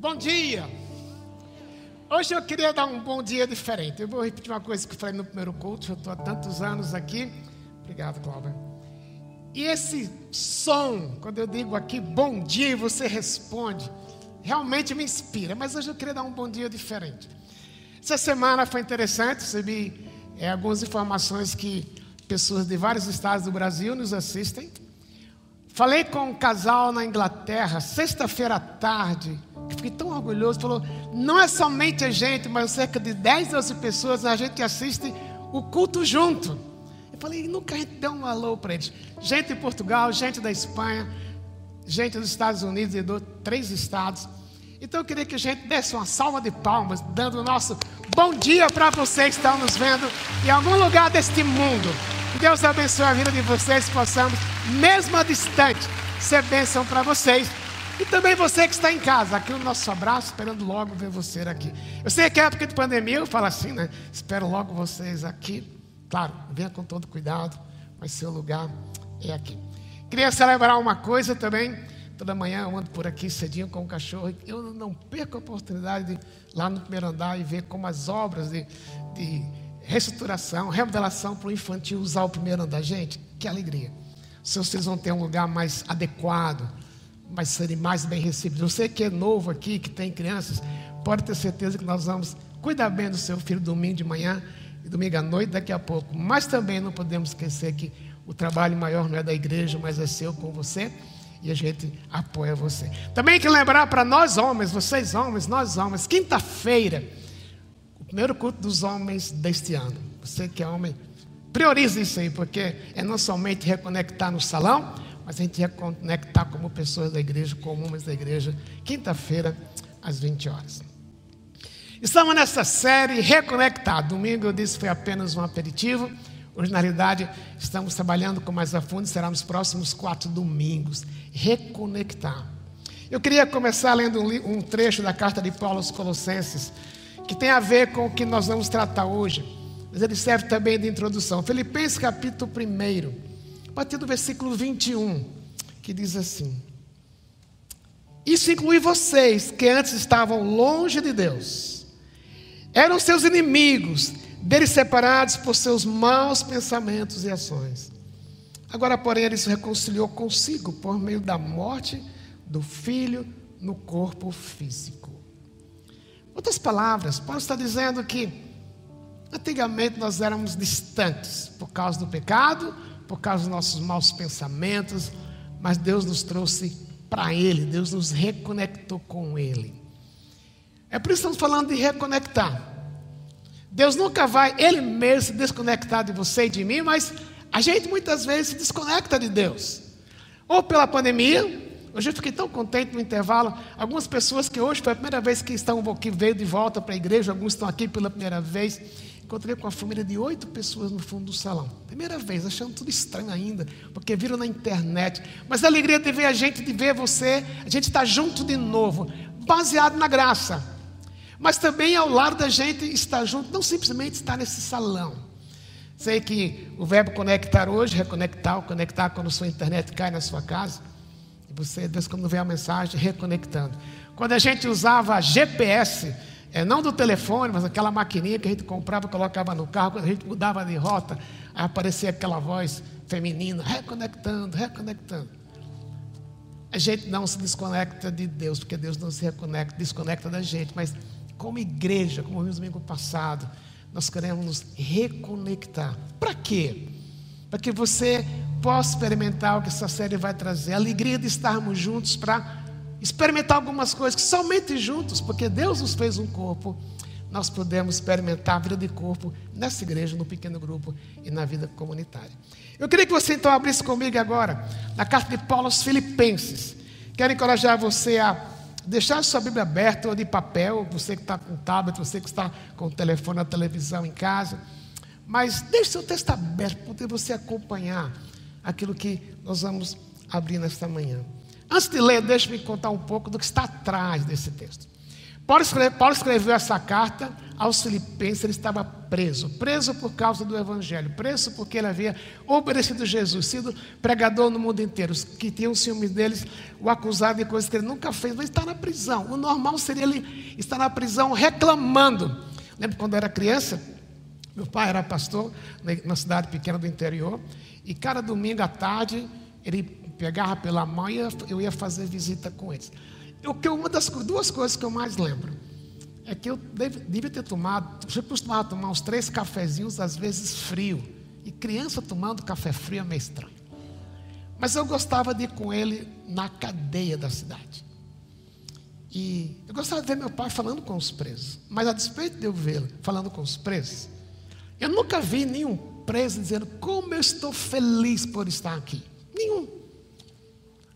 Bom dia! Hoje eu queria dar um bom dia diferente. Eu vou repetir uma coisa que eu falei no primeiro culto, já estou há tantos anos aqui. Obrigado, Cláudia. E esse som, quando eu digo aqui bom dia e você responde, realmente me inspira. Mas hoje eu queria dar um bom dia diferente. Essa semana foi interessante, recebi é, algumas informações que pessoas de vários estados do Brasil nos assistem. Falei com um casal na Inglaterra, sexta-feira à tarde, que fiquei tão orgulhoso. Falou: não é somente a gente, mas cerca de 10, 12 pessoas a gente assiste o culto junto. Eu falei: nunca a gente deu um alô para eles. Gente de Portugal, gente da Espanha, gente dos Estados Unidos e de três estados. Então eu queria que a gente desse uma salva de palmas, dando o nosso bom dia para vocês que estão nos vendo em algum lugar deste mundo. Deus abençoe a vida de vocês, possamos, mesmo a distante, ser bênção para vocês. E também você que está em casa, aqui no nosso abraço, esperando logo ver você aqui. Eu sei que é época de pandemia, eu falo assim, né? Espero logo vocês aqui. Claro, venha com todo cuidado, mas seu lugar é aqui. Queria celebrar uma coisa também. Toda manhã eu ando por aqui cedinho com o cachorro. Eu não perco a oportunidade de ir lá no primeiro andar e ver como as obras de, de reestruturação, remodelação para o infantil usar o primeiro andar. Gente, que alegria. Se vocês vão ter um lugar mais adequado, vai serem mais bem recebidos. Você que é novo aqui, que tem crianças, pode ter certeza que nós vamos cuidar bem do seu filho domingo de manhã e domingo à noite daqui a pouco. Mas também não podemos esquecer que o trabalho maior não é da igreja, mas é seu com você. E a gente apoia você. Também que lembrar para nós homens, vocês homens, nós homens, quinta-feira, o primeiro culto dos homens deste ano. Você que é homem, priorize isso aí, porque é não somente reconectar no salão, mas a gente ia conectar como pessoas da igreja, como homens da igreja, quinta-feira, às 20 horas. Estamos nessa série Reconectar. Domingo eu disse foi apenas um aperitivo. Realidade, estamos trabalhando com mais a fundo, será nos próximos quatro domingos. Reconectar. Eu queria começar lendo um, trecho da carta de Paulo aos Colossenses, que tem a ver com o que nós vamos tratar hoje, mas ele serve também de introdução. Filipenses capítulo 1 a partir do versículo 21, que diz assim: Isso inclui vocês que antes estavam longe de Deus, eram seus inimigos, deles separados por seus maus pensamentos e ações. Agora, porém, ele se reconciliou consigo por meio da morte do filho no corpo físico. Outras palavras, Paulo está dizendo que antigamente nós éramos distantes por causa do pecado, por causa dos nossos maus pensamentos, mas Deus nos trouxe para Ele, Deus nos reconectou com Ele. É por isso que estamos falando de reconectar. Deus nunca vai, Ele mesmo, se desconectar de você e de mim, mas a gente muitas vezes se desconecta de Deus. Ou pela pandemia, hoje eu fiquei tão contente no intervalo. Algumas pessoas que hoje foi a primeira vez que estão que veio de volta para a igreja, alguns estão aqui pela primeira vez. Encontrei com uma família de oito pessoas no fundo do salão. Primeira vez, achando tudo estranho ainda, porque viram na internet. Mas a alegria de ver a gente, de ver você, a gente está junto de novo, baseado na graça. Mas também ao lado da gente estar junto, não simplesmente estar nesse salão. Sei que o verbo conectar hoje, reconectar, conectar quando sua internet cai na sua casa. E você, Deus, quando vê a mensagem, reconectando. Quando a gente usava GPS, é, não do telefone, mas aquela maquininha que a gente comprava, colocava no carro, quando a gente mudava de rota, aparecia aquela voz feminina, reconectando, reconectando. A gente não se desconecta de Deus, porque Deus não se reconecta, desconecta da gente, mas como igreja, como vimos domingo passado, nós queremos nos reconectar. Para quê? Para que você possa experimentar o que essa série vai trazer, a alegria de estarmos juntos para experimentar algumas coisas que somente juntos, porque Deus nos fez um corpo, nós podemos experimentar a vida de corpo nessa igreja, no pequeno grupo e na vida comunitária. Eu queria que você então abrisse comigo agora na carta de Paulo aos Filipenses. Quero encorajar você a deixar sua Bíblia aberta ou de papel, você que está com tablet, você que está com o telefone, a televisão em casa. Mas deixe seu texto aberto para poder você acompanhar aquilo que nós vamos abrir nesta manhã. Antes de ler, deixe-me contar um pouco do que está atrás desse texto. Paulo, Paulo escreveu essa carta aos Filipenses, ele estava preso, preso por causa do Evangelho, preso porque ele havia obedecido Jesus, sido pregador no mundo inteiro. Os que tinham ciúme deles o acusaram de coisas que ele nunca fez, mas está na prisão. O normal seria ele estar na prisão reclamando. Lembro quando eu era criança, meu pai era pastor na cidade pequena do interior, e cada domingo à tarde ele pegava pela mão e eu ia fazer visita com eles. Eu, uma das duas coisas que eu mais lembro é que eu devia ter tomado, eu costumava tomar uns três cafezinhos, às vezes frio. E criança tomando café frio é meio estranho. Mas eu gostava de ir com ele na cadeia da cidade. E eu gostava de ver meu pai falando com os presos. Mas a despeito de eu vê-lo falando com os presos, eu nunca vi nenhum preso dizendo como eu estou feliz por estar aqui. Nenhum.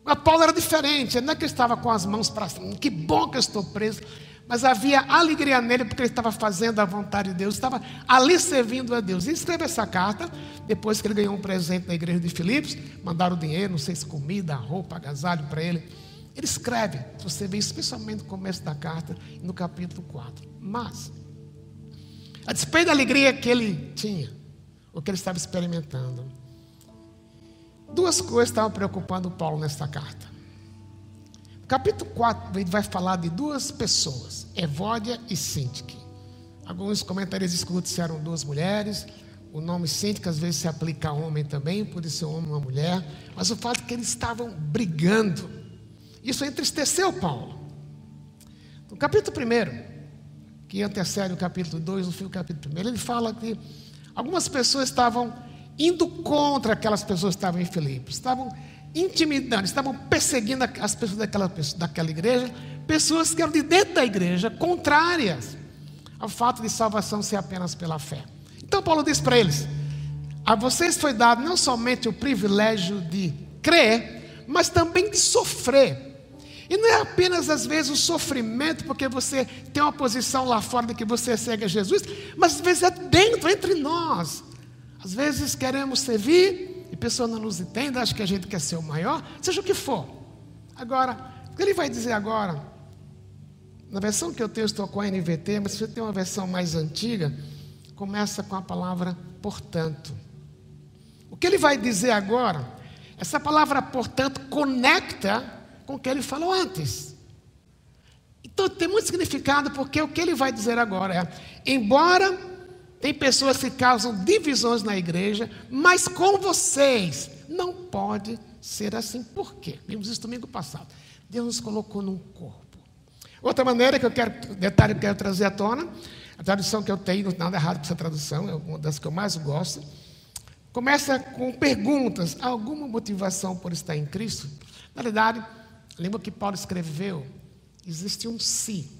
Mas Paulo era diferente. Não é que ele estava com as mãos para cima. Que bom que eu estou preso mas havia alegria nele porque ele estava fazendo a vontade de Deus, estava ali servindo a Deus. E escreve essa carta, depois que ele ganhou um presente na igreja de Filipos, mandaram dinheiro, não sei se comida, roupa, agasalho para ele. Ele escreve, você vê especialmente no começo da carta, no capítulo 4. Mas, a despeito da alegria que ele tinha, o que ele estava experimentando, duas coisas estavam preocupando Paulo nesta carta. Capítulo 4 ele vai falar de duas pessoas, Evódia e Sintique. Alguns comentaristas escutam se eram duas mulheres. O nome Sintique às vezes se aplica a homem também, pode ser um homem ou mulher. Mas o fato é que eles estavam brigando. Isso entristeceu Paulo. No capítulo 1, que antecede o capítulo 2, no fim do capítulo 1, ele fala que algumas pessoas estavam indo contra aquelas pessoas que estavam em Filipos. Estavam intimidando, estavam perseguindo as pessoas daquela, daquela igreja, pessoas que eram de dentro da igreja, contrárias ao fato de salvação ser apenas pela fé. Então Paulo diz para eles: a vocês foi dado não somente o privilégio de crer, mas também de sofrer. E não é apenas às vezes o sofrimento, porque você tem uma posição lá fora de que você segue a Jesus, mas às vezes é dentro, entre nós. Às vezes queremos servir, e a pessoa não nos entende, acha que a gente quer ser o maior, seja o que for. Agora, o que ele vai dizer agora, na versão que eu tenho, estou com a NVT, mas se você tem uma versão mais antiga, começa com a palavra portanto. O que ele vai dizer agora, essa palavra portanto conecta com o que ele falou antes. Então tem muito significado, porque o que ele vai dizer agora é: embora tem pessoas que causam divisões na igreja, mas com vocês não pode ser assim. Por quê? Vimos isso domingo passado. Deus nos colocou num corpo. Outra maneira que eu quero, detalhe que eu quero trazer à tona, a tradução que eu tenho, nada errado com essa tradução, é uma das que eu mais gosto. Começa com perguntas. Alguma motivação por estar em Cristo? Na verdade, lembra que Paulo escreveu? Existe um se.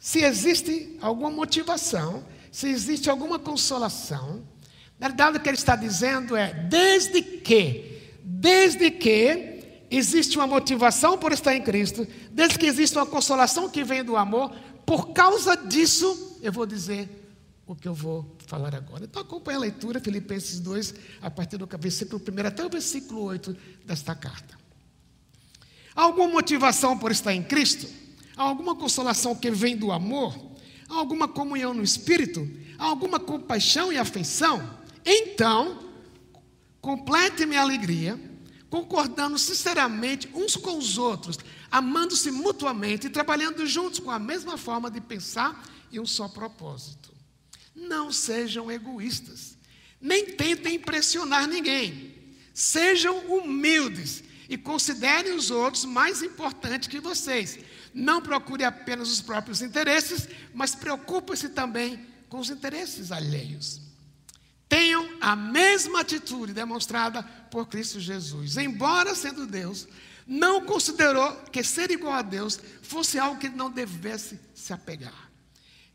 Se existe alguma motivação, se existe alguma consolação, na verdade o que ele está dizendo é: desde que, desde que existe uma motivação por estar em Cristo, desde que existe uma consolação que vem do amor, por causa disso, eu vou dizer o que eu vou falar agora. Então acompanhe a leitura, Filipenses 2, a partir do versículo 1 até o versículo 8 desta carta. Há alguma motivação por estar em Cristo? Há alguma consolação que vem do amor? Há alguma comunhão no espírito, há alguma compaixão e afeição, então complete minha alegria, concordando sinceramente uns com os outros, amando-se mutuamente e trabalhando juntos com a mesma forma de pensar e um só propósito. Não sejam egoístas, nem tentem impressionar ninguém. Sejam humildes e considerem os outros mais importantes que vocês. Não procure apenas os próprios interesses, mas preocupe-se também com os interesses alheios. Tenham a mesma atitude demonstrada por Cristo Jesus. Embora sendo Deus, não considerou que ser igual a Deus fosse algo que não devesse se apegar.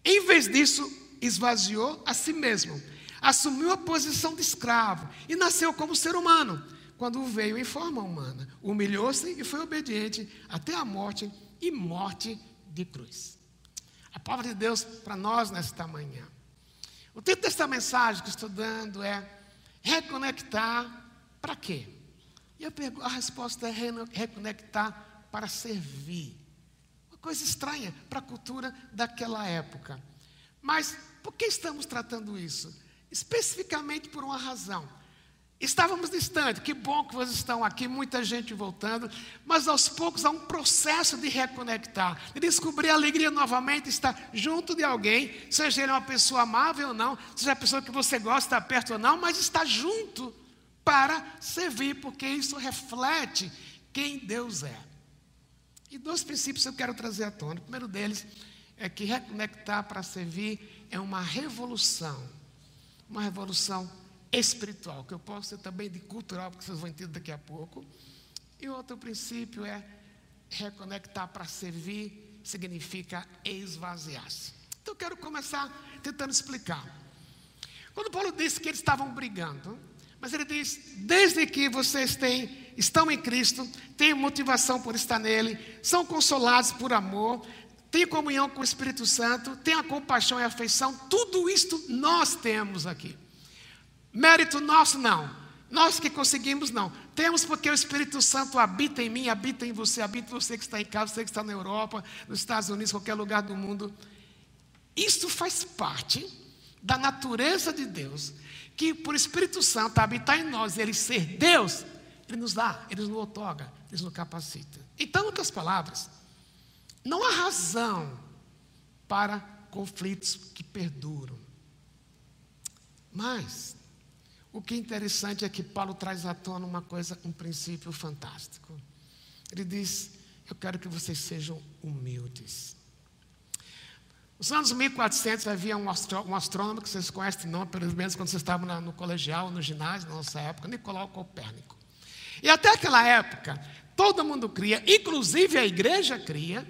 Em vez disso, esvaziou a si mesmo, assumiu a posição de escravo e nasceu como ser humano. Quando veio em forma humana, humilhou-se e foi obediente até a morte e morte de cruz. A palavra de Deus para nós nesta manhã. O título desta mensagem que estou dando é Reconectar para quê? E a resposta é reconectar para servir. Coisa estranha para a cultura daquela época. Mas por que estamos tratando isso? Especificamente por uma razão. Estávamos distantes, que bom que vocês estão aqui, muita gente voltando, mas aos poucos há um processo de reconectar, de descobrir a alegria novamente, estar junto de alguém, seja ele uma pessoa amável ou não, seja a pessoa que você gosta, estar perto ou não, mas estar junto para servir, porque isso reflete quem Deus é. E dois princípios eu quero trazer à tona. O primeiro deles é que reconectar para servir é uma revolução, uma revolução espiritual, que eu posso ser também de cultural, porque vocês vão entender daqui a pouco. E outro princípio é reconectar para servir significa esvaziar-se. Então eu quero começar tentando explicar. Quando Paulo disse que eles estavam brigando, mas ele diz: desde que vocês têm, estão em Cristo, têm motivação por estar nele, são consolados por amor, têm comunhão com o Espírito Santo, têm a compaixão e a afeição, tudo isto nós temos aqui. Mérito nosso, não. Nós que conseguimos, não. Temos porque o Espírito Santo habita em mim, habita em você, habita você que está em casa, você que está na Europa, nos Estados Unidos, qualquer lugar do mundo. Isso faz parte da natureza de Deus, que por Espírito Santo habitar em nós, ele ser Deus, ele nos dá, ele nos otorga, ele nos capacita. Então, em outras palavras, não há razão para conflitos que perduram. Mas o que é interessante é que Paulo traz à tona uma coisa, um princípio fantástico. Ele diz: Eu quero que vocês sejam humildes. Nos anos 1400 havia um, um astrônomo que vocês conhecem, não, pelo menos quando vocês estavam no colegial, no ginásio, na nossa época, Nicolau Copérnico. E até aquela época, todo mundo cria, inclusive a igreja cria,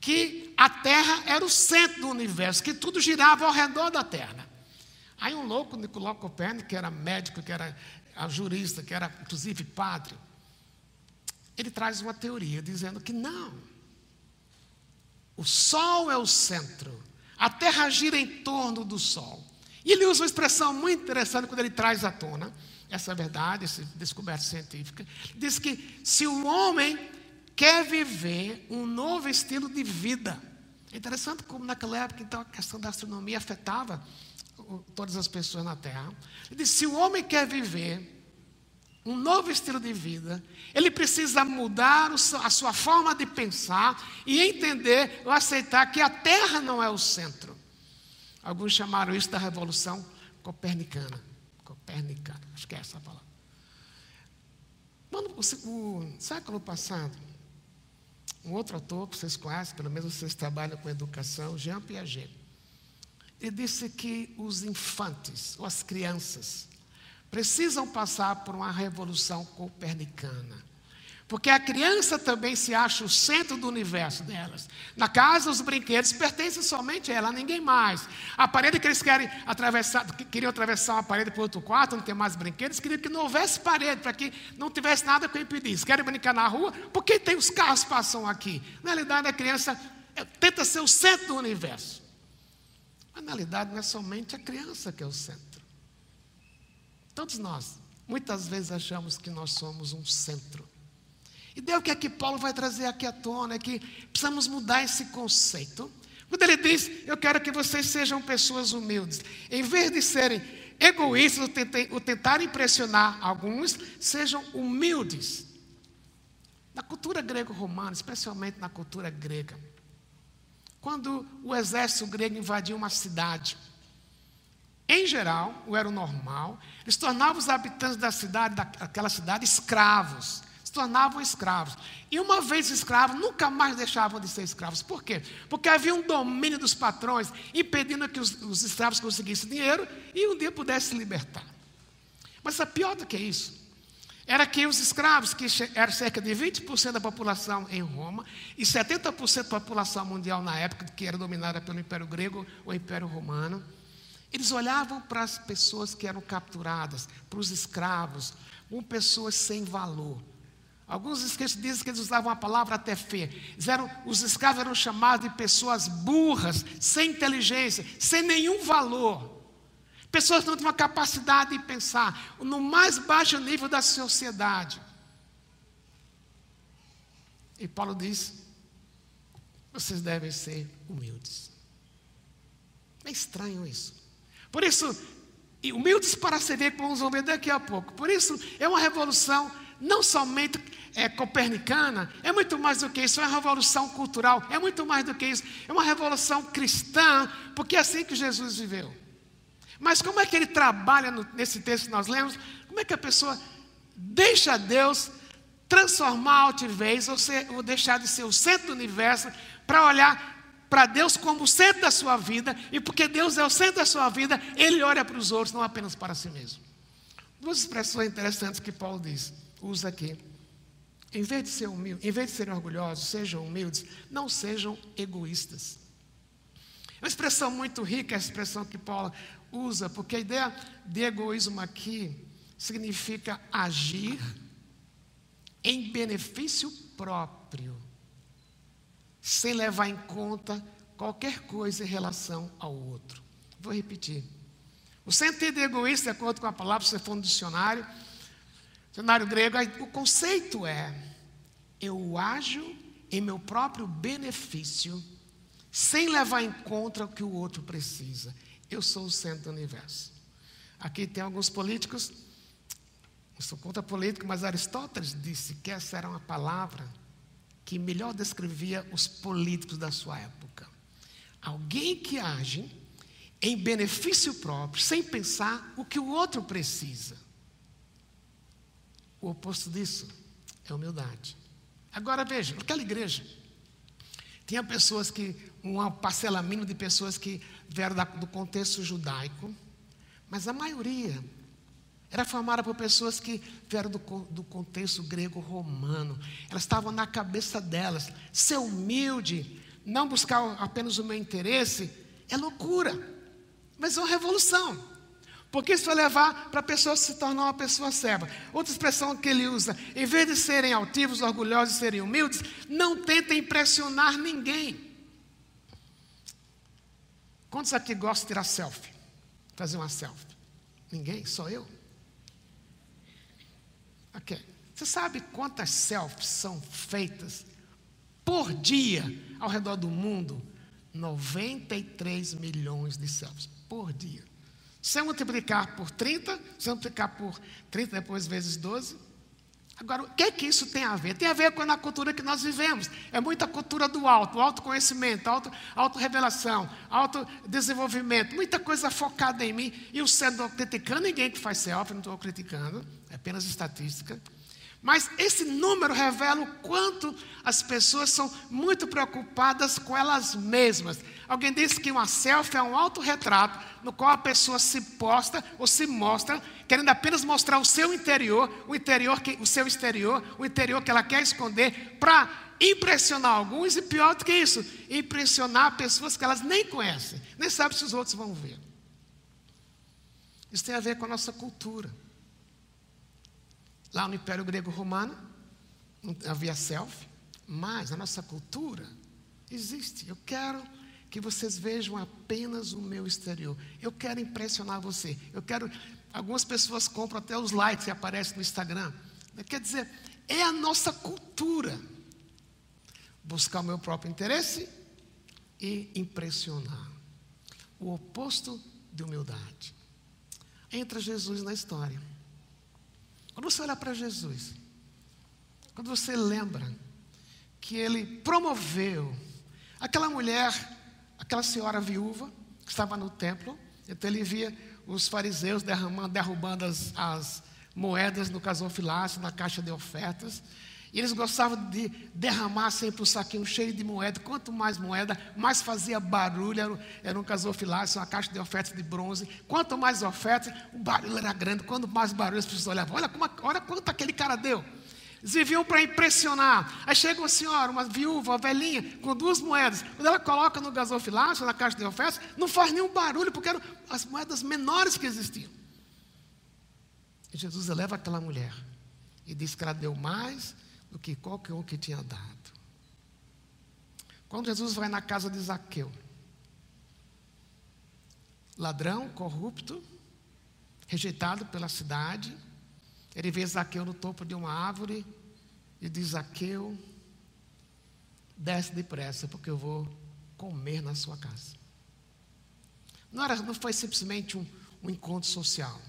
que a Terra era o centro do universo, que tudo girava ao redor da Terra. Aí um louco, Nicolau Copérnico, que era médico, que era jurista, que era inclusive padre, ele traz uma teoria dizendo que não. O Sol é o centro, a Terra gira em torno do Sol. E ele usa uma expressão muito interessante quando ele traz à tona essa verdade, essa descoberta científica. Diz que se o homem quer viver um novo estilo de vida, é interessante como naquela época então a questão da astronomia afetava todas as pessoas na terra. Ele disse: se o homem quer viver um novo estilo de vida, ele precisa mudar a sua forma de pensar e entender ou aceitar que a terra não é o centro. Alguns chamaram isso da revolução copernicana. Copernicana, acho que é essa a palavra. Quando o, o século passado, um outro autor que vocês conhecem, pelo menos vocês trabalham com educação, Jean Piaget, ele disse que os infantes, ou as crianças, precisam passar por uma revolução copernicana. Porque a criança também se acha o centro do universo delas. Na casa, os brinquedos pertencem somente a ela, a ninguém mais. A parede que eles querem atravessar, que queriam atravessar uma parede para outro quarto, não tem mais brinquedos, queriam que não houvesse parede, para que não tivesse nada que impedisse. Querem brincar na rua, porque tem os carros que passam aqui. Na realidade, a criança é, tenta ser o centro do universo. Realidade não é somente a criança que é o centro. Todos nós, muitas vezes achamos que nós somos um centro. E Deus que é que Paulo vai trazer aqui à tona, é que precisamos mudar esse conceito. Quando ele diz, eu quero que vocês sejam pessoas humildes, em vez de serem egoístas ou tentar impressionar alguns, sejam humildes. Na cultura grego-romana, especialmente na cultura grega, quando o exército grego invadia uma cidade. Em geral, o era o normal, eles tornavam os habitantes da cidade, daquela cidade, escravos. Se tornavam escravos. E uma vez escravos, nunca mais deixavam de ser escravos. Por quê? Porque havia um domínio dos patrões, impedindo que os, os escravos conseguissem dinheiro e um dia pudessem se libertar. Mas é pior do que isso era que os escravos, que eram cerca de 20% da população em Roma, e 70% da população mundial na época, que era dominada pelo Império Grego ou Império Romano, eles olhavam para as pessoas que eram capturadas, para os escravos, como pessoas sem valor. Alguns escritos dizem que eles usavam a palavra até fé. Eram, os escravos eram chamados de pessoas burras, sem inteligência, sem nenhum valor. Pessoas não têm uma capacidade de pensar no mais baixo nível da sociedade. E Paulo diz: vocês devem ser humildes. É estranho isso. Por isso, humildes para servir, como vamos ver daqui a pouco. Por isso, é uma revolução não somente é, copernicana, é muito mais do que isso, é uma revolução cultural, é muito mais do que isso, é uma revolução cristã, porque é assim que Jesus viveu. Mas como é que ele trabalha no, nesse texto que nós lemos? Como é que a pessoa deixa Deus transformar a altivez, ou, ser, ou deixar de ser o centro do universo, para olhar para Deus como o centro da sua vida, e porque Deus é o centro da sua vida, ele olha para os outros, não apenas para si mesmo. Duas expressões interessantes que Paulo diz usa aqui. Em vez de ser humilde, em vez de serem orgulhosos, sejam humildes, não sejam egoístas. É uma expressão muito rica, a expressão que Paulo usa, porque a ideia de egoísmo aqui significa agir em benefício próprio, sem levar em conta qualquer coisa em relação ao outro. Vou repetir. O sentido egoísta, de acordo com a palavra, se você for no dicionário, Dicionário grego, o conceito é: eu ajo em meu próprio benefício, sem levar em conta o que o outro precisa. Eu sou o centro do universo. Aqui tem alguns políticos, eu sou contra político, mas Aristóteles disse que essa era uma palavra que melhor descrevia os políticos da sua época. Alguém que age em benefício próprio, sem pensar o que o outro precisa. O oposto disso é humildade. Agora veja, naquela igreja, tinha pessoas que, uma parcela mínima de pessoas que vieram do contexto judaico, mas a maioria era formada por pessoas que vieram do, do contexto grego-romano. Elas estavam na cabeça delas. Ser humilde, não buscar apenas o meu interesse, é loucura, mas é uma revolução. Porque isso vai levar para a pessoa se tornar uma pessoa serva. Outra expressão que ele usa: em vez de serem altivos, orgulhosos e serem humildes, não tentem impressionar ninguém. Quantos aqui gostam de tirar selfie? Fazer uma selfie? Ninguém? Só eu? Ok. Você sabe quantas selfies são feitas por dia ao redor do mundo? 93 milhões de selfies por dia. Se eu multiplicar por 30, se eu multiplicar por 30 depois vezes 12. Agora, o que é que isso tem a ver? Tem a ver com a cultura que nós vivemos. É muita cultura do alto, autoconhecimento, auto, auto-revelação, autodesenvolvimento, muita coisa focada em mim. E o sendo criticando ninguém que faz selfie, não estou criticando, é apenas estatística. Mas esse número revela o quanto as pessoas são muito preocupadas com elas mesmas. Alguém disse que uma selfie é um autorretrato no qual a pessoa se posta ou se mostra, querendo apenas mostrar o seu interior, o interior que, o seu exterior, o interior que ela quer esconder, para impressionar alguns e pior do que isso, impressionar pessoas que elas nem conhecem, nem sabem se os outros vão ver. Isso tem a ver com a nossa cultura. Lá no Império Grego Romano, não havia selfie, mas na nossa cultura existe. Eu quero que vocês vejam apenas o meu exterior. Eu quero impressionar você. Eu quero. Algumas pessoas compram até os likes que aparecem no Instagram. Quer dizer, é a nossa cultura buscar o meu próprio interesse e impressionar. O oposto de humildade. Entra Jesus na história. Quando você olha para Jesus, quando você lembra que ele promoveu aquela mulher, aquela senhora viúva que estava no templo, então ele via os fariseus derramando, derrubando as, as moedas no casofilácio, na caixa de ofertas, e eles gostavam de derramar sempre o saquinho cheio de moeda. Quanto mais moeda, mais fazia barulho. Era, era um casofilácio, uma caixa de ofertas de bronze. Quanto mais ofertas, o barulho era grande. Quanto mais barulho, as pessoas olhavam. Olha, como, olha quanto aquele cara deu. Eles viviam para impressionar. Aí chega uma senhora, uma viúva, uma velhinha, com duas moedas. Quando ela coloca no gasofilácio, na caixa de ofertas, não faz nenhum barulho, porque eram as moedas menores que existiam. E Jesus eleva aquela mulher e diz que ela deu mais do que qualquer um que tinha dado. Quando Jesus vai na casa de Zaqueu, ladrão, corrupto, rejeitado pela cidade, ele vê Zaqueu no topo de uma árvore e diz: Zaqueu, desce depressa, porque eu vou comer na sua casa. Não, era, não foi simplesmente um, um encontro social.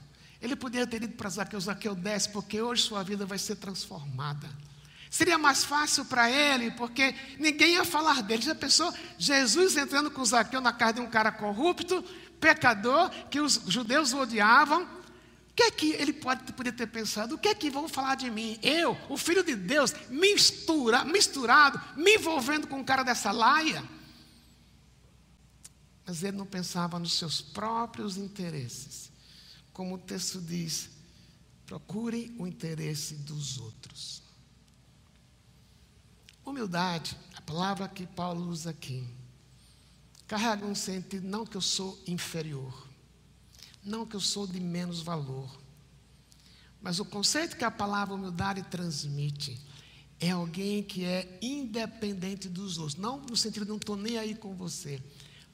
Ele poderia ter ido para Zaqueu, Zaqueu desce, porque hoje sua vida vai ser transformada. Seria mais fácil para ele, porque ninguém ia falar dele. Já pensou? Jesus entrando com Zaqueu na casa de um cara corrupto, pecador, que os judeus odiavam. O que é que ele pode poder ter pensado? O que é que vão falar de mim? Eu, o filho de Deus, mistura, misturado, me envolvendo com um cara dessa laia. Mas ele não pensava nos seus próprios interesses. Como o texto diz, procure o interesse dos outros. Humildade, a palavra que Paulo usa aqui, carrega um sentido não que eu sou inferior, não que eu sou de menos valor, mas o conceito que a palavra humildade transmite é alguém que é independente dos outros, não no sentido de não estou nem aí com você,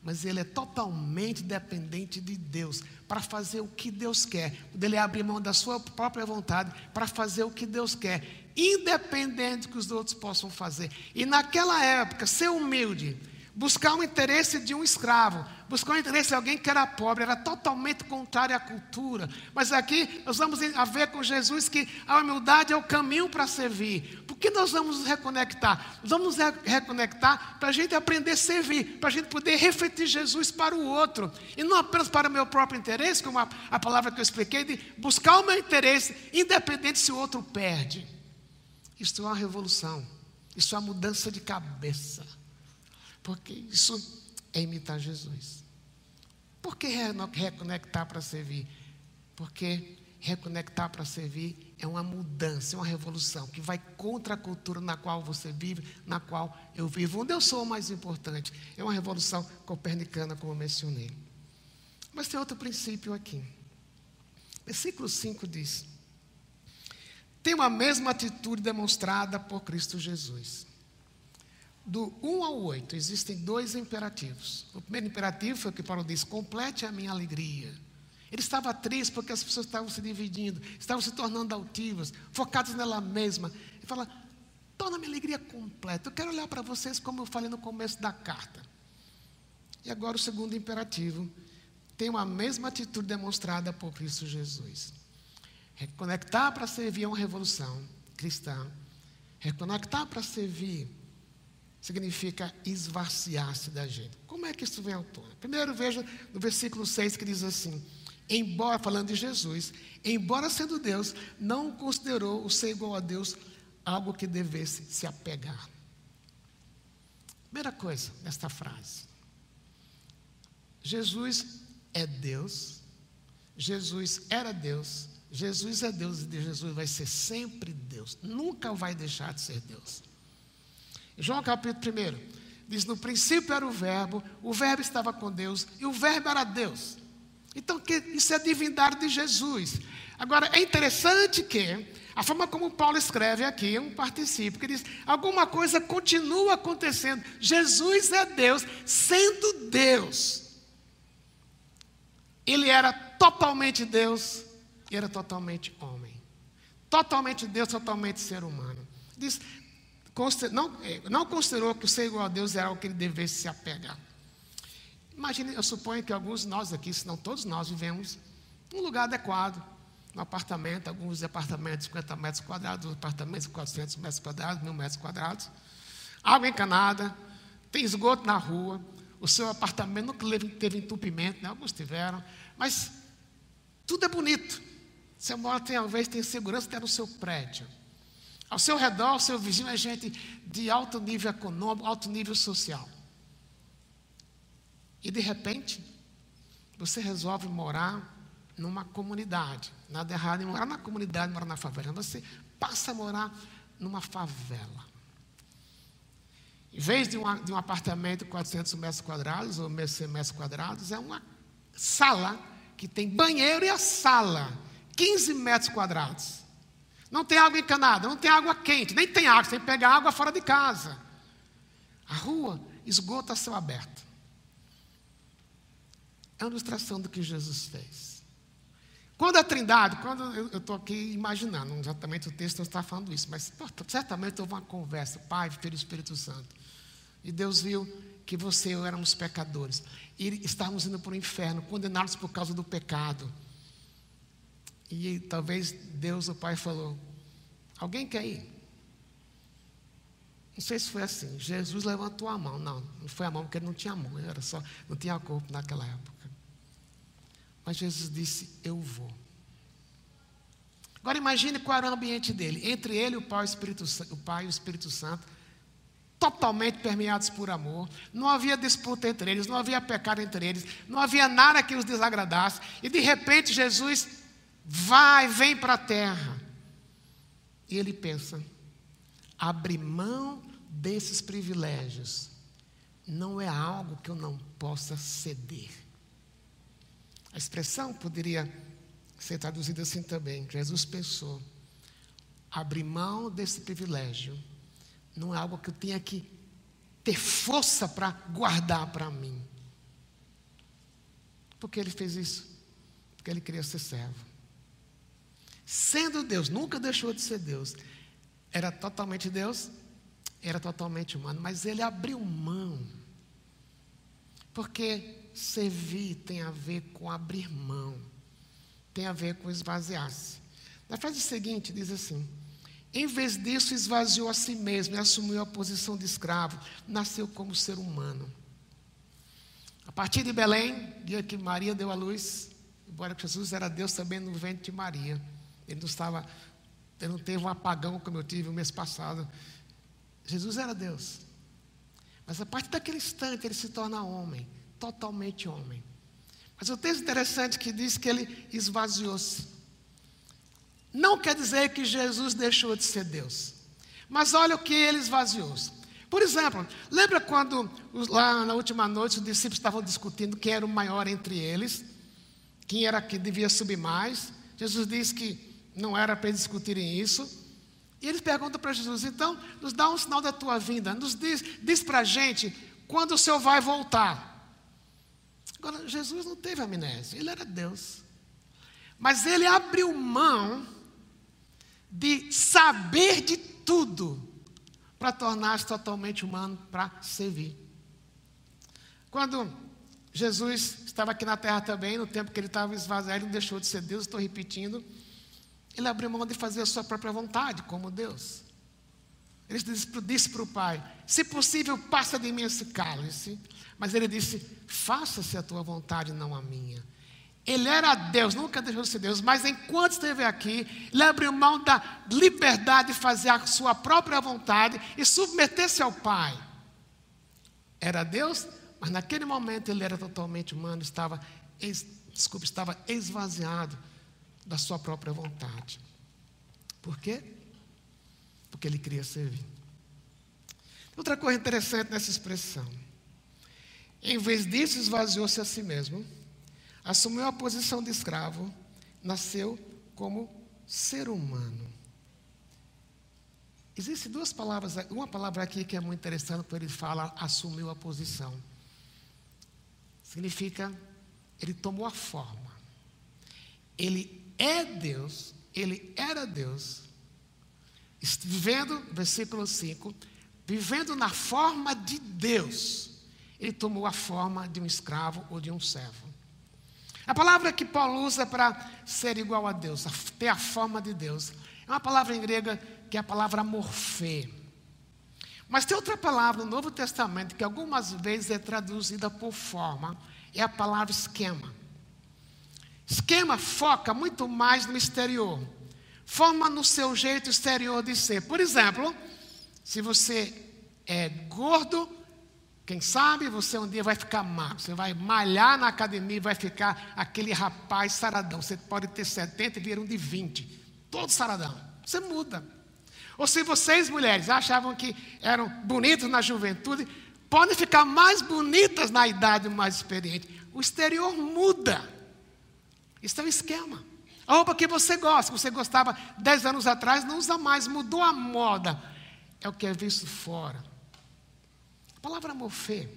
mas ele é totalmente dependente de Deus para fazer o que Deus quer. Ele abre mão da sua própria vontade para fazer o que Deus quer, independente do que os outros possam fazer. E naquela época, ser humilde buscar o interesse de um escravo, buscar o interesse de alguém que era pobre, era totalmente contrário à cultura. Mas aqui nós vamos a ver com Jesus que a humildade é o caminho para servir. Por que nós vamos nos reconectar? Nós vamos nos reconectar para a gente aprender a servir, para a gente poder refletir Jesus para o outro. E não apenas para o meu próprio interesse, como a, a palavra que eu expliquei, de buscar o meu interesse, independente se o outro perde. Isso é uma revolução. Isso é uma mudança de cabeça. Porque isso é imitar Jesus. Por que reconectar para servir? Porque reconectar para servir é uma mudança, é uma revolução que vai contra a cultura na qual você vive, na qual eu vivo. Onde eu sou o mais importante? É uma revolução copernicana, como eu mencionei. Mas tem outro princípio aqui. Versículo 5 diz: Tem a mesma atitude demonstrada por Cristo Jesus do 1 ao 8, existem dois imperativos. O primeiro imperativo foi o que Paulo diz: complete a minha alegria. Ele estava triste porque as pessoas estavam se dividindo, estavam se tornando altivas, focadas nela mesma. Ele fala: torna a minha alegria completa. Eu quero olhar para vocês como eu falei no começo da carta. E agora o segundo imperativo tem uma mesma atitude demonstrada por Cristo Jesus. Reconectar para servir é uma revolução cristã. Reconectar para servir significa esvaziar-se da gente. Como é que isso vem ao tona? Primeiro veja no versículo 6 que diz assim: Embora, falando de Jesus, embora sendo Deus, não considerou o ser igual a Deus algo que devesse se apegar. Primeira coisa nesta frase: Jesus é Deus, Jesus era Deus, Jesus é Deus e Jesus vai ser sempre Deus, nunca vai deixar de ser Deus. João capítulo 1 diz: No princípio era o Verbo, o Verbo estava com Deus e o Verbo era Deus. Então, que, isso é a divindade de Jesus. Agora, é interessante que a forma como Paulo escreve aqui é um participio, que diz: alguma coisa continua acontecendo. Jesus é Deus, sendo Deus. Ele era totalmente Deus e era totalmente homem. Totalmente Deus, totalmente ser humano. Diz: não, é, não considerou que o ser igual a Deus era algo que ele devesse se apegar. Imagine, eu suponho que alguns de nós aqui, se não todos nós, vivemos num lugar adequado, num apartamento, alguns apartamentos de 50 metros quadrados, apartamentos de 400 metros quadrados, mil metros quadrados, água encanada, tem esgoto na rua, o seu apartamento nunca teve entupimento, né? alguns tiveram, mas tudo é bonito. Você mora, talvez, tem segurança até no seu prédio. Ao seu redor, ao seu vizinho é gente de alto nível econômico, alto nível social. E de repente, você resolve morar numa comunidade. Nada errado em morar na comunidade, morar na favela. Você passa a morar numa favela. Em vez de, de um apartamento de 400 metros quadrados ou 100 metros quadrados, é uma sala que tem banheiro e a sala, 15 metros quadrados. Não tem água encanada, não tem água quente, nem tem água, você tem que pegar água fora de casa. A rua, esgoto a céu aberto. É uma ilustração do que Jesus fez. Quando a Trindade, quando eu estou aqui imaginando, exatamente o texto não está falando isso, mas certamente houve uma conversa, Pai, Filho e Espírito Santo. E Deus viu que você e eu éramos pecadores. E estávamos indo para o inferno, condenados por causa do pecado. E talvez Deus, o Pai, falou: Alguém quer ir? Não sei se foi assim. Jesus levantou a mão. Não, não foi a mão porque ele não tinha mão, era só, não tinha corpo naquela época. Mas Jesus disse: Eu vou. Agora imagine qual era o ambiente dele. Entre ele, o Pai, o Espírito, o Pai e o Espírito Santo, totalmente permeados por amor. Não havia disputa entre eles, não havia pecado entre eles, não havia nada que os desagradasse. E de repente Jesus vai, vem para a terra. E ele pensa: abrir mão desses privilégios não é algo que eu não possa ceder. A expressão poderia ser traduzida assim também. Jesus pensou: abrir mão desse privilégio não é algo que eu tenha que ter força para guardar para mim. Por que ele fez isso? Porque ele queria ser servo. Sendo Deus, nunca deixou de ser Deus. Era totalmente Deus, era totalmente humano, mas ele abriu mão. Porque servir tem a ver com abrir mão, tem a ver com esvaziar-se. Na frase seguinte, diz assim: em vez disso, esvaziou a si mesmo e assumiu a posição de escravo, nasceu como ser humano. A partir de Belém, dia que Maria deu à luz, embora Jesus era Deus também no ventre de Maria, ele não estava, ele não teve um apagão como eu tive o mês passado. Jesus era Deus. Mas a partir daquele instante ele se torna homem, totalmente homem. Mas o texto interessante que diz que ele esvaziou-se. Não quer dizer que Jesus deixou de ser Deus. Mas olha o que ele esvaziou-se. Por exemplo, lembra quando lá na última noite os discípulos estavam discutindo quem era o maior entre eles? Quem era que devia subir mais? Jesus disse que não era para eles discutirem isso. E eles perguntam para Jesus: então, nos dá um sinal da tua vinda, nos diz, diz para a gente quando o Senhor vai voltar. Agora, Jesus não teve amnésia, ele era Deus. Mas ele abriu mão de saber de tudo para tornar-se totalmente humano para servir. Quando Jesus estava aqui na terra também, no tempo que ele estava esvaziado, ele não deixou de ser Deus, estou repetindo. Ele abriu mão de fazer a sua própria vontade, como Deus. Ele disse para o Pai: Se possível, passa de mim esse cálice. Mas ele disse: Faça-se a tua vontade, não a minha. Ele era Deus, nunca deixou de ser Deus, mas enquanto esteve aqui, ele abriu mão da liberdade de fazer a sua própria vontade e submeter-se ao Pai. Era Deus, mas naquele momento ele era totalmente humano, estava, desculpa, estava esvaziado da sua própria vontade. Por quê? Porque ele queria servir. Outra coisa interessante nessa expressão. Em vez disso, esvaziou-se a si mesmo, assumiu a posição de escravo, nasceu como ser humano. Existem duas palavras, uma palavra aqui que é muito interessante, quando ele fala assumiu a posição. Significa, ele tomou a forma. Ele é Deus, ele era Deus, vivendo, versículo 5, vivendo na forma de Deus, ele tomou a forma de um escravo ou de um servo. A palavra que Paulo usa para ser igual a Deus, ter a forma de Deus, é uma palavra em grega que é a palavra morfê. Mas tem outra palavra no Novo Testamento que algumas vezes é traduzida por forma, é a palavra esquema. Esquema foca muito mais no exterior. Forma no seu jeito exterior de ser. Por exemplo, se você é gordo, quem sabe você um dia vai ficar magro. Você vai malhar na academia e vai ficar aquele rapaz saradão. Você pode ter 70 e vir um de 20. Todo saradão. Você muda. Ou se vocês, mulheres, achavam que eram bonitas na juventude, podem ficar mais bonitas na idade mais experiente. O exterior muda. Isso é um esquema. A roupa que você gosta, que você gostava 10 anos atrás, não usa mais, mudou a moda. É o que é visto fora. A palavra morfê,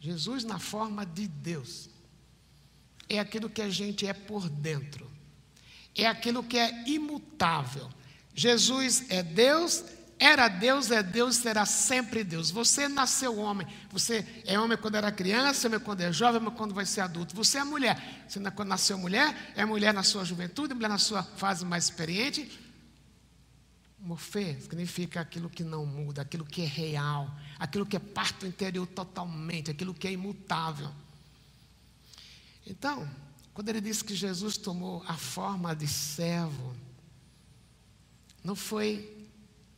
Jesus na forma de Deus, é aquilo que a gente é por dentro, é aquilo que é imutável. Jesus é Deus, era Deus, é Deus, será sempre Deus. Você nasceu homem. Você é homem quando era criança, homem quando é jovem, homem quando vai ser adulto. Você é mulher. Você quando nasceu mulher, é mulher na sua juventude, mulher na sua fase mais experiente. Morfê significa aquilo que não muda, aquilo que é real, aquilo que é parte do interior totalmente, aquilo que é imutável. Então, quando ele disse que Jesus tomou a forma de servo, não foi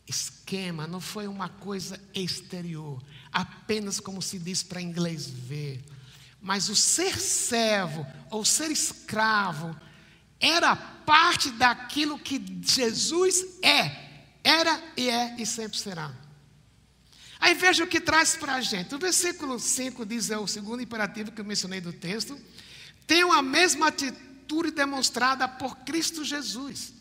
esquema, não foi uma coisa exterior, apenas como se diz para inglês ver. Mas o ser servo ou ser escravo era parte daquilo que Jesus é, era e é e sempre será. Aí veja o que traz para a gente. O versículo 5 diz, é o segundo imperativo que eu mencionei do texto. Tenham a mesma atitude demonstrada por Cristo Jesus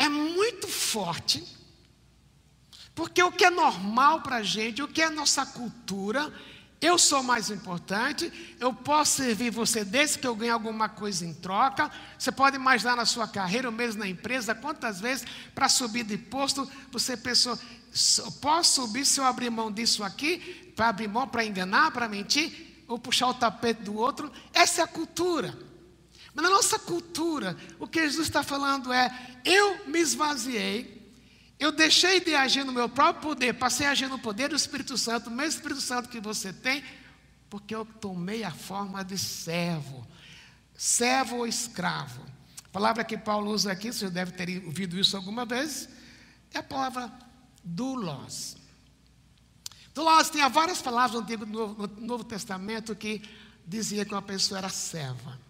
é muito forte, porque o que é normal para a gente, o que é nossa cultura, eu sou mais importante, eu posso servir você desde que eu ganhe alguma coisa em troca. Você pode imaginar na sua carreira, ou mesmo na empresa, quantas vezes para subir de posto você pensou, posso subir se eu abrir mão disso aqui, para abrir mão para enganar, para mentir, ou puxar o tapete do outro. Essa é a cultura. Mas na nossa cultura, o que Jesus está falando é: eu me esvaziei, eu deixei de agir no meu próprio poder, passei a agir no poder do Espírito Santo, o mesmo Espírito Santo que você tem, porque eu tomei a forma de servo, servo ou escravo. A palavra que Paulo usa aqui, você deve ter ouvido isso alguma vez, é a palavra doulos. Doulos tinha várias palavras no Antigo no Novo Testamento que dizia que uma pessoa era serva.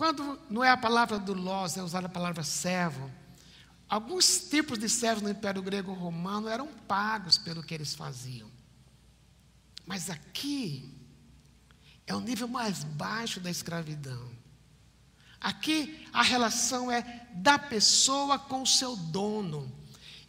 Quando não é a palavra do lós, é usada a palavra servo. Alguns tipos de servos no Império Grego Romano eram pagos pelo que eles faziam. Mas aqui é o nível mais baixo da escravidão. Aqui a relação é da pessoa com o seu dono.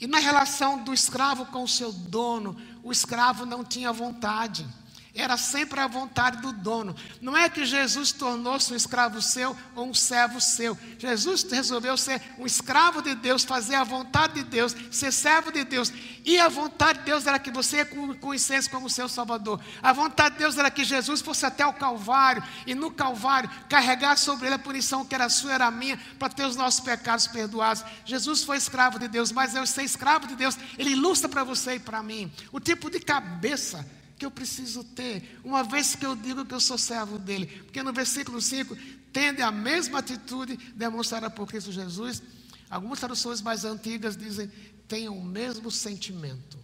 E na relação do escravo com o seu dono, o escravo não tinha vontade. Era sempre a vontade do dono. Não é que Jesus tornou-se um escravo seu ou um servo seu. Jesus resolveu ser um escravo de Deus, fazer a vontade de Deus, ser servo de Deus. E a vontade de Deus era que você conhecesse como seu Salvador. A vontade de Deus era que Jesus fosse até o Calvário e no Calvário carregar sobre ele a punição que era sua, era minha, para ter os nossos pecados perdoados. Jesus foi escravo de Deus, mas eu ser escravo de Deus, ele ilustra para você e para mim o tipo de cabeça que eu preciso ter, uma vez que eu digo que eu sou servo dele. Porque no versículo 5, tende a mesma atitude demonstrada por Cristo Jesus. Algumas traduções mais antigas dizem, tenham o mesmo sentimento.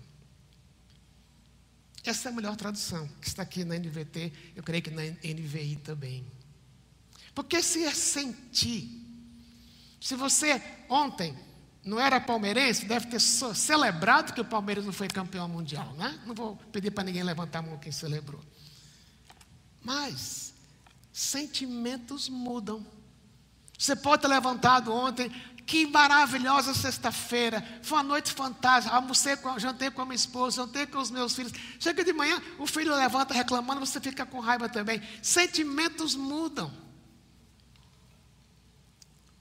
Essa é a melhor tradução, que está aqui na NVT, eu creio que na NVI também. Porque se é sentir, se você ontem não era palmeirense, deve ter celebrado que o Palmeiras não foi campeão mundial, né? Não vou pedir para ninguém levantar a mão quem celebrou. Mas sentimentos mudam. Você pode ter levantado ontem, que maravilhosa sexta-feira, foi uma noite fantástica, almocei, com, jantei com a minha esposa, jantei com os meus filhos. Chega de manhã, o filho levanta reclamando, você fica com raiva também. Sentimentos mudam.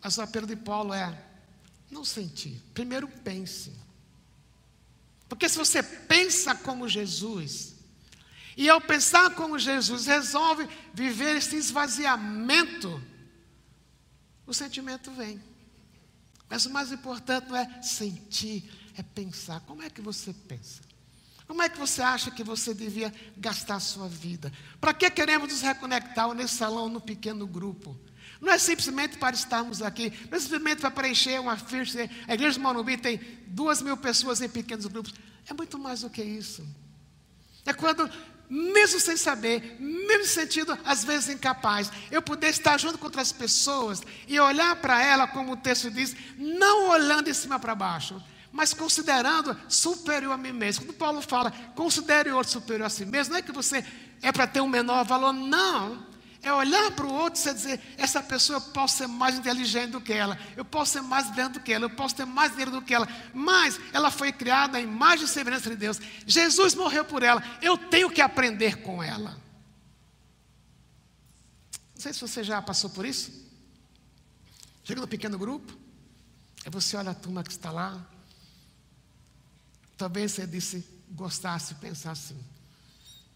Mas o apelo de Paulo é: não sentir. Primeiro pense. Porque se você pensa como Jesus, e ao pensar como Jesus resolve viver esse esvaziamento, o sentimento vem. Mas o mais importante não é sentir, é pensar. Como é que você pensa? Como é que você acha que você devia gastar a sua vida? Para que queremos nos reconectar nesse salão, no pequeno grupo? Não é simplesmente para estarmos aqui, não é simplesmente para preencher uma ficha. A igreja do Morumbi tem duas mil pessoas em pequenos grupos. É muito mais do que isso. É quando, mesmo sem saber, mesmo sentido às vezes incapaz, eu puder estar junto com outras pessoas e olhar para ela, como o texto diz, não olhando de cima para baixo, mas considerando superior a mim mesmo. Quando Paulo fala, considere outro superior a si mesmo, não é que você é para ter um menor valor, não. É olhar para o outro e dizer: essa pessoa eu posso ser mais inteligente do que ela, eu posso ser mais grande do que ela, eu posso ter mais dinheiro do que ela, mas ela foi criada em mais de semelhança de Deus. Jesus morreu por ela, eu tenho que aprender com ela. Não sei se você já passou por isso. Chega no pequeno grupo, Aí você olha a turma que está lá. Talvez você disse, gostasse pensar assim.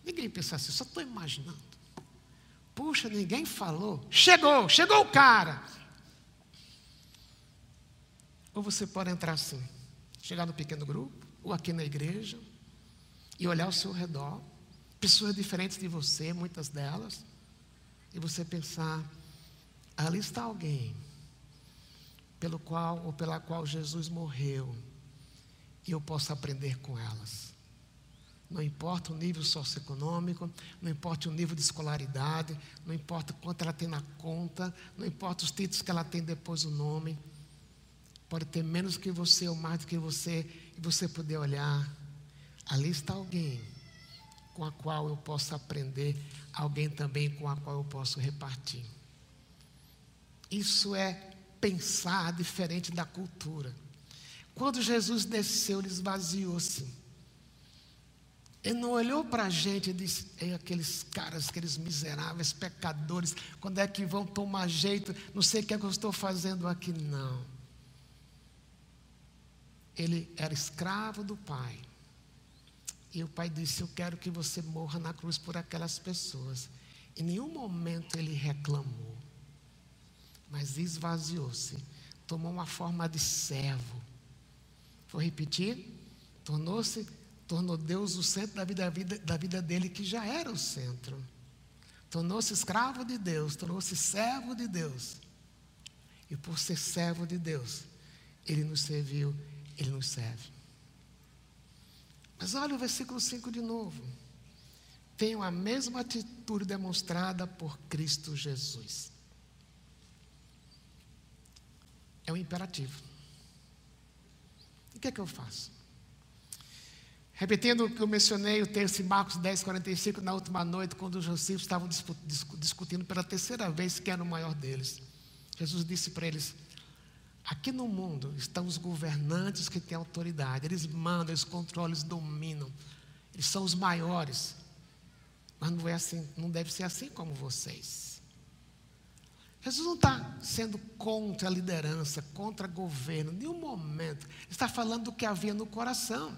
Ninguém pensa assim, só estou imaginando. Puxa, ninguém falou. Chegou, chegou o cara. Ou você pode entrar assim, chegar no pequeno grupo, ou aqui na igreja, e olhar ao seu redor, pessoas diferentes de você, muitas delas, e você pensar: ali está alguém pelo qual ou pela qual Jesus morreu, e eu posso aprender com elas. Não importa o nível socioeconômico, não importa o nível de escolaridade, não importa quanto ela tem na conta, não importa os títulos que ela tem depois do nome. Pode ter menos que você ou mais do que você, e você poder olhar. Ali está alguém com a qual eu posso aprender, alguém também com a qual eu posso repartir. Isso é pensar diferente da cultura. Quando Jesus desceu, ele esvaziou-se. Ele não olhou para a gente e disse: Ei, aqueles caras, aqueles miseráveis pecadores, quando é que vão tomar jeito? Não sei o que, é que eu estou fazendo aqui. Não. Ele era escravo do Pai. E o Pai disse: Eu quero que você morra na cruz por aquelas pessoas. Em nenhum momento ele reclamou mas esvaziou-se, tomou uma forma de servo. Vou repetir? Tornou-se, tornou Deus o centro da vida, da vida, da vida dele, que já era o centro. Tornou-se escravo de Deus, tornou-se servo de Deus. E por ser servo de Deus, ele nos serviu, ele nos serve. Mas olha o versículo 5 de novo. Tenham a mesma atitude demonstrada por Cristo Jesus. É um imperativo. O que é que eu faço? Repetindo o que eu mencionei, o texto em Marcos 10, 45, na última noite, quando os discípulos estavam discutindo pela terceira vez quem era o maior deles. Jesus disse para eles: Aqui no mundo estão os governantes que têm autoridade, eles mandam, eles controlam, eles dominam, eles são os maiores. Mas não é assim, não deve ser assim como vocês. Jesus não está sendo contra a liderança, contra o governo, em nenhum momento. Ele está falando do que havia no coração.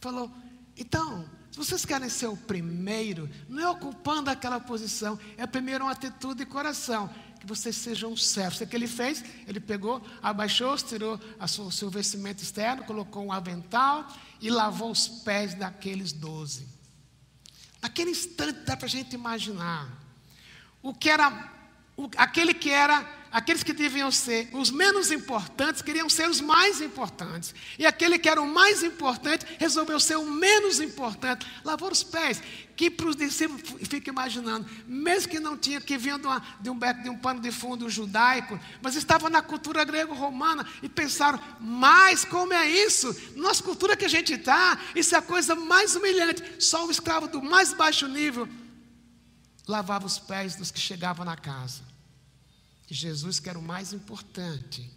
Falou, então, se vocês querem ser o primeiro, não é ocupando aquela posição, é primeiro uma atitude de coração, que vocês sejam servos. O que ele fez? Ele pegou, abaixou, tirou o seu vestimento externo, colocou um avental e lavou os pés daqueles doze. Naquele instante dá para a gente imaginar o que era aquele que era, aqueles que deviam ser os menos importantes, queriam ser os mais importantes. E aquele que era o mais importante resolveu ser o menos importante. Lavou os pés. Que para os discípulos, fica imaginando, mesmo que não tinha, que vinha de, uma, de, um, de um pano de fundo judaico, mas estava na cultura grego-romana e pensaram, mas como é isso? Nossa cultura que a gente está, isso é a coisa mais humilhante. Só o escravo do mais baixo nível lavava os pés dos que chegavam na casa. E Jesus, que era o mais importante,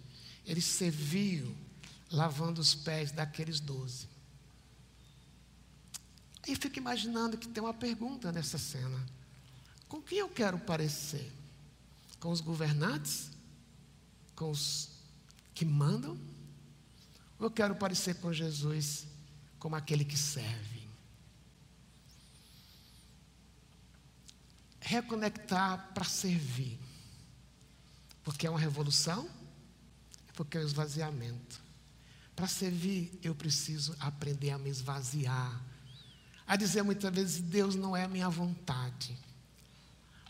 ele serviu lavando os pés daqueles doze. Aí fico imaginando que tem uma pergunta nessa cena: com quem eu quero parecer? Com os governantes? Com os que mandam? Ou eu quero parecer com Jesus como aquele que serve? reconectar para servir. Porque é uma revolução, porque é um esvaziamento. Para servir, eu preciso aprender a me esvaziar. A dizer muitas vezes: Deus não é a minha vontade,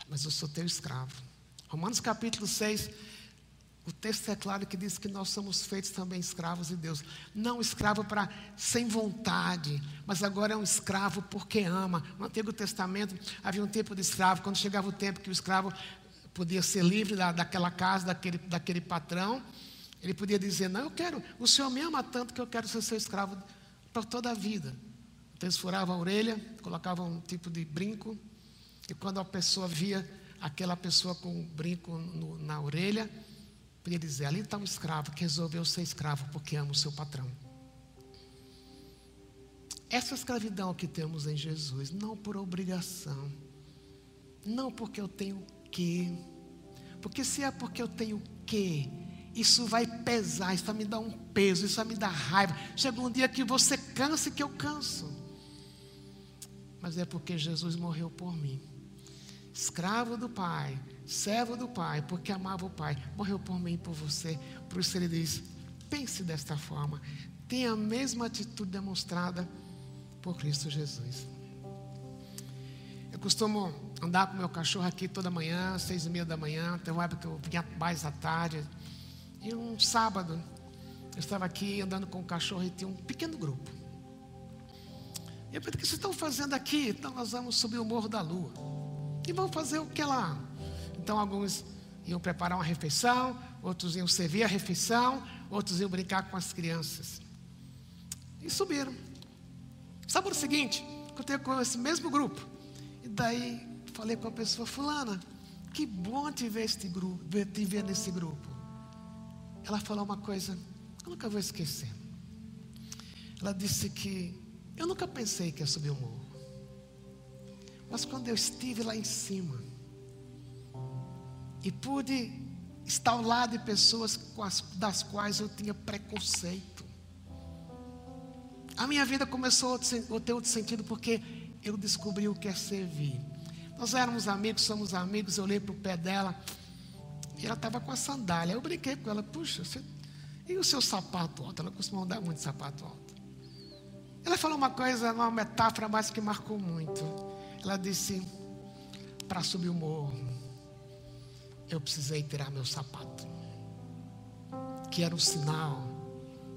mas eu sou teu escravo. Romanos capítulo 6 o texto é claro que diz que nós somos feitos também escravos de Deus. Não escravo para sem vontade, mas agora é um escravo porque ama. No Antigo Testamento havia um tempo de escravo. Quando chegava o tempo que o escravo podia ser livre da, daquela casa, daquele, daquele patrão, ele podia dizer: Não, eu quero, o Senhor me ama tanto que eu quero ser seu escravo por toda a vida. Então eles furavam a orelha, colocavam um tipo de brinco, e quando a pessoa via aquela pessoa com um brinco no, na orelha, Podia dizer, ali está um escravo que resolveu ser escravo porque ama o seu patrão. Essa escravidão que temos em Jesus, não por obrigação, não porque eu tenho que, porque se é porque eu tenho que, isso vai pesar, isso vai me dar um peso, isso vai me dar raiva. Chega um dia que você cansa e que eu canso. Mas é porque Jesus morreu por mim. Escravo do Pai, servo do Pai, porque amava o Pai, morreu por mim e por você. Por isso ele diz: pense desta forma, tenha a mesma atitude demonstrada por Cristo Jesus. Eu costumo andar com meu cachorro aqui toda manhã, seis e meia da manhã, tem uma época que eu vinha mais à tarde. E um sábado, eu estava aqui andando com o cachorro e tinha um pequeno grupo. E eu perguntei, o que vocês estão fazendo aqui? Então nós vamos subir o Morro da Lua. E vamos fazer o que lá? Então alguns iam preparar uma refeição, outros iam servir a refeição, outros iam brincar com as crianças. E subiram. Sábado seguinte, encontrei com esse mesmo grupo. E daí falei com a pessoa, fulana, que bom te ver, este grupo, te ver nesse grupo ela falou uma coisa eu nunca vou esquecer. Ela disse que eu nunca pensei que ia subir o morro. Mas quando eu estive lá em cima e pude estar ao lado de pessoas das quais eu tinha preconceito, a minha vida começou a ter outro sentido porque eu descobri o que é servir. Nós éramos amigos, somos amigos. Eu olhei para o pé dela. E ela estava com a sandália. Eu brinquei com ela, puxa, você... e o seu sapato alto? Ela costuma andar muito sapato alto. Ela falou uma coisa, uma metáfora, mas que marcou muito. Ela disse: para subir o morro, eu precisei tirar meu sapato, que era um sinal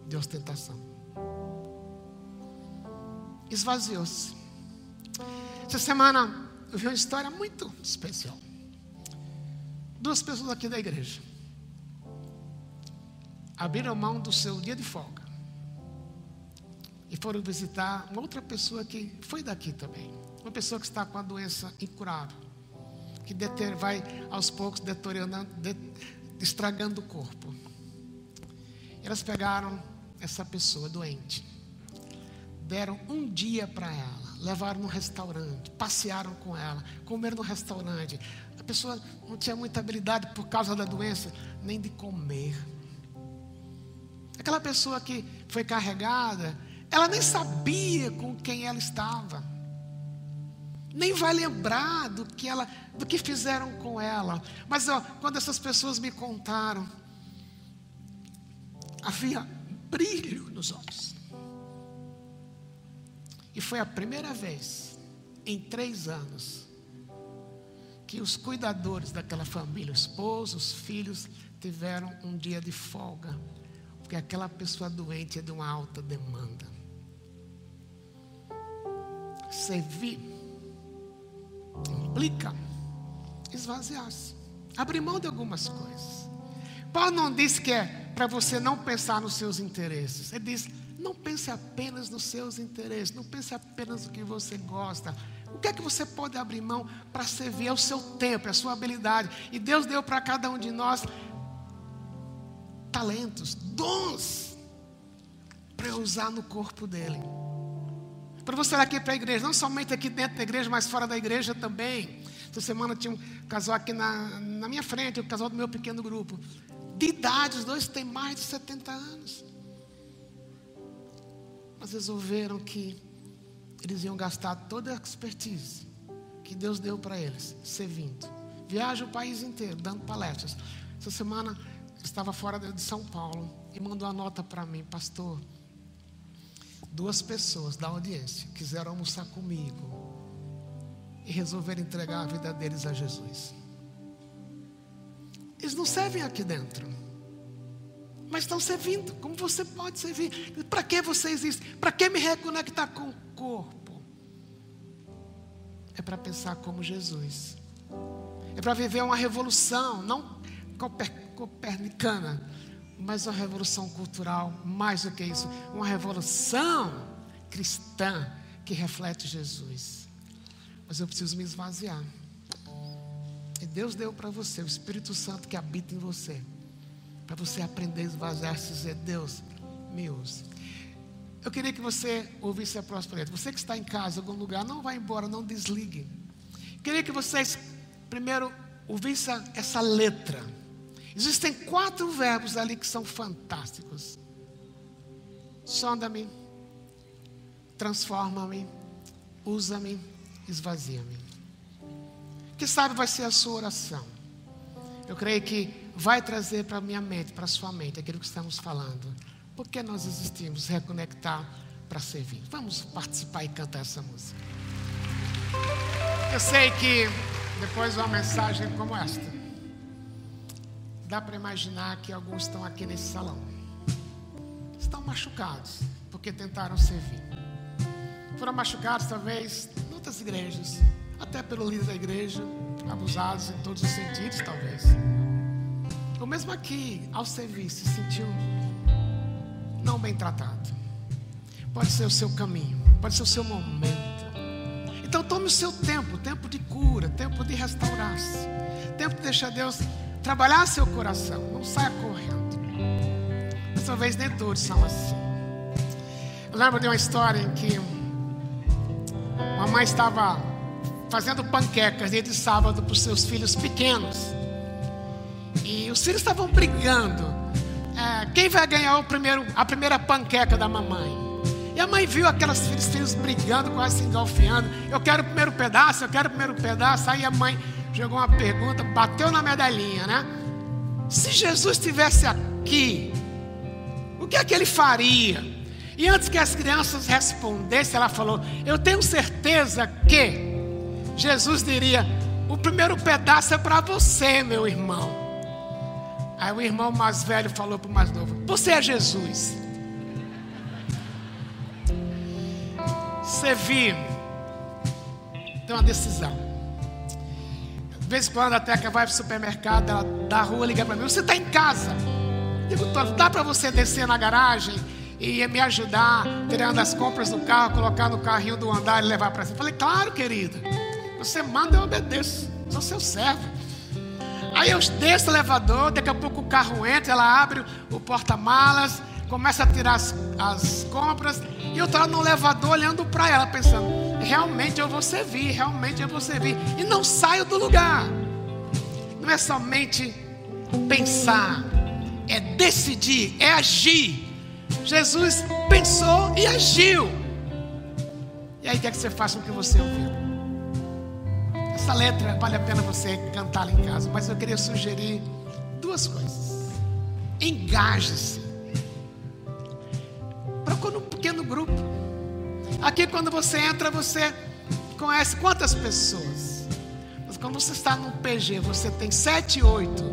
de ostentação. Esvaziou-se. Essa semana eu vi uma história muito especial duas pessoas aqui da igreja abriram mão do seu dia de folga e foram visitar uma outra pessoa que foi daqui também. Uma pessoa que está com a doença incurável, que deter, vai aos poucos deteriorando, de, estragando o corpo. Elas pegaram essa pessoa doente, deram um dia para ela, levaram no restaurante, passearam com ela, comeram no restaurante, a pessoa não tinha muita habilidade por causa da doença, nem de comer. Aquela pessoa que foi carregada, ela nem sabia com quem ela estava. Nem vai lembrar do que ela, do que fizeram com ela. Mas ó, quando essas pessoas me contaram, havia brilho nos olhos. E foi a primeira vez em três anos que os cuidadores daquela família, o esposo, os filhos, tiveram um dia de folga, porque aquela pessoa doente é de uma alta demanda. Servir implica esvaziar-se, abrir mão de algumas coisas. Paulo não diz que é para você não pensar nos seus interesses, ele diz: não pense apenas nos seus interesses, não pense apenas no que você gosta, o que é que você pode abrir mão para servir ao seu tempo, a sua habilidade? E Deus deu para cada um de nós talentos, dons, para usar no corpo dele. Para você aqui para a igreja, não somente aqui dentro da igreja, mas fora da igreja também. Essa semana tinha um casal aqui na, na minha frente, o um casal do meu pequeno grupo. De idade, os dois têm mais de 70 anos. Mas resolveram que eles iam gastar toda a expertise que Deus deu para eles, servindo. Viaja o país inteiro, dando palestras. Essa semana estava fora de São Paulo e mandou uma nota para mim, pastor. Duas pessoas da audiência quiseram almoçar comigo e resolveram entregar a vida deles a Jesus. Eles não servem aqui dentro, mas estão servindo, como você pode servir. Para que você existe? Para que me reconectar com corpo. É para pensar como Jesus. É para viver uma revolução, não copernicana, mas uma revolução cultural, mais do que isso, uma revolução cristã que reflete Jesus. Mas eu preciso me esvaziar. E Deus deu para você o Espírito Santo que habita em você, para você aprender a esvaziar-se e dizer: Deus, me use. Eu queria que você ouvisse a próxima letra. Você que está em casa, em algum lugar, não vá embora, não desligue. Queria que vocês primeiro ouvissem essa letra Existem quatro verbos ali que são fantásticos: sonda-me, transforma-me, usa-me, esvazia-me. Que sabe vai ser a sua oração. Eu creio que vai trazer para a minha mente, para a sua mente, aquilo que estamos falando. Por que nós existimos? Reconectar para servir. Vamos participar e cantar essa música. Eu sei que depois de uma mensagem como esta, dá para imaginar que alguns estão aqui nesse salão. Estão machucados porque tentaram servir. Foram machucados talvez em outras igrejas, até pelo líder da igreja, abusados em todos os sentidos, talvez. Ou mesmo aqui, ao servir, se sentiu não bem tratado. Pode ser o seu caminho, pode ser o seu momento. Então tome o seu tempo, tempo de cura, tempo de restaurar-se, tempo de deixar Deus trabalhar seu coração. Não saia correndo. Dessa vez nem todos são assim. Eu lembro de uma história em que uma mãe estava fazendo panquecas dia de sábado para os seus filhos pequenos. E os filhos estavam brigando. É, quem vai ganhar o primeiro, a primeira panqueca da mamãe? E a mãe viu aquelas filhos, filhos brigando, quase se. Eu quero o primeiro pedaço, eu quero o primeiro pedaço. Aí a mãe jogou uma pergunta, bateu na medalhinha, né? Se Jesus estivesse aqui, o que é que ele faria? E antes que as crianças respondessem, ela falou: Eu tenho certeza que Jesus diria: O primeiro pedaço é para você, meu irmão. Aí o irmão mais velho falou para o mais novo: Você é Jesus. Servir tem uma decisão. De vez em quando a Teca vai para o supermercado, ela da rua liga para mim: Você está em casa? Digo, dá para você descer na garagem e me ajudar, tirando as compras do carro, colocar no carrinho do andar e levar para cima? Falei: Claro, querida. Você manda, eu obedeço. Sou seu servo. Aí eu desço o elevador, daqui a pouco o carro entra, ela abre o porta-malas, começa a tirar as, as compras, e eu estava no elevador olhando para ela, pensando: realmente eu vou servir, realmente eu vou servir. E não saio do lugar. Não é somente pensar, é decidir, é agir. Jesus pensou e agiu. E aí quer que você faça o que você ouviu. Essa letra vale a pena você cantá-la em casa, mas eu queria sugerir duas coisas. Engaje-se. Procure um pequeno grupo. Aqui quando você entra, você conhece quantas pessoas? Mas quando você está num PG, você tem sete, oito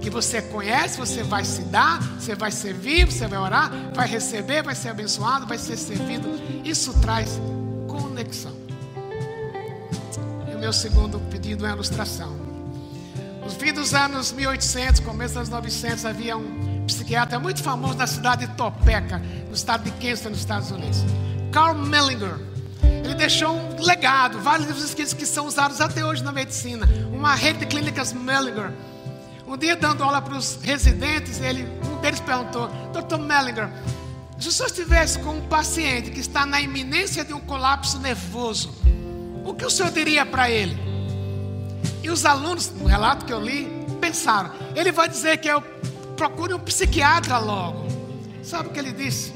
que você conhece, você vai se dar, você vai servir, você vai orar, vai receber, vai ser abençoado, vai ser servido. Isso traz conexão meu segundo pedido é a ilustração. No fim dos anos 1800, começo dos 900, havia um psiquiatra muito famoso na cidade de Topeka, no estado de Kansas, nos Estados Unidos. Carl Mellinger. Ele deixou um legado, vários livros escritos que são usados até hoje na medicina. Uma rede de clínicas Mellinger. Um dia, dando aula para os residentes, ele, um deles perguntou: Dr. Mellinger, se o senhor estivesse com um paciente que está na iminência de um colapso nervoso, o que o senhor diria para ele? E os alunos, no relato que eu li, pensaram: ele vai dizer que eu procure um psiquiatra logo. Sabe o que ele disse?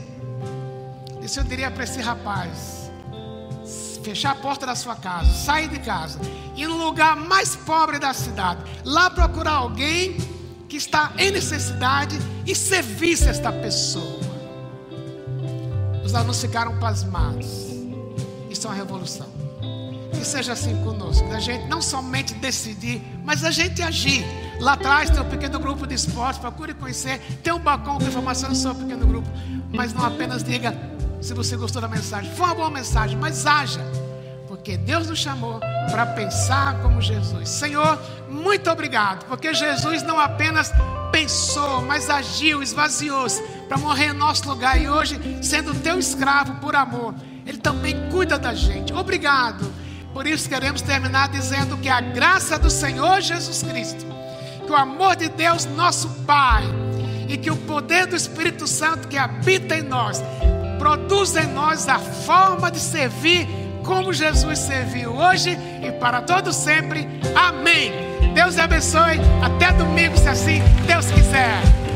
Disse: eu diria para esse rapaz: fechar a porta da sua casa, sair de casa, ir no lugar mais pobre da cidade, lá procurar alguém que está em necessidade e servir esta pessoa. Os alunos ficaram pasmados. Isso é uma revolução que seja assim conosco. Da gente não somente decidir, mas a gente agir. Lá atrás tem um pequeno grupo de esporte, procure conhecer. Tem um balcão com informação sobre o pequeno grupo. Mas não apenas diga se você gostou da mensagem. Foi uma boa mensagem, mas haja. Porque Deus nos chamou para pensar como Jesus. Senhor, muito obrigado. Porque Jesus não apenas pensou, mas agiu, esvaziou-se para morrer em nosso lugar. E hoje, sendo teu escravo por amor, Ele também cuida da gente. Obrigado por isso queremos terminar dizendo que a graça do Senhor Jesus Cristo, que o amor de Deus, nosso Pai, e que o poder do Espírito Santo que habita em nós, produz em nós a forma de servir como Jesus serviu hoje e para todo sempre. Amém. Deus abençoe. Até domingo, se assim Deus quiser.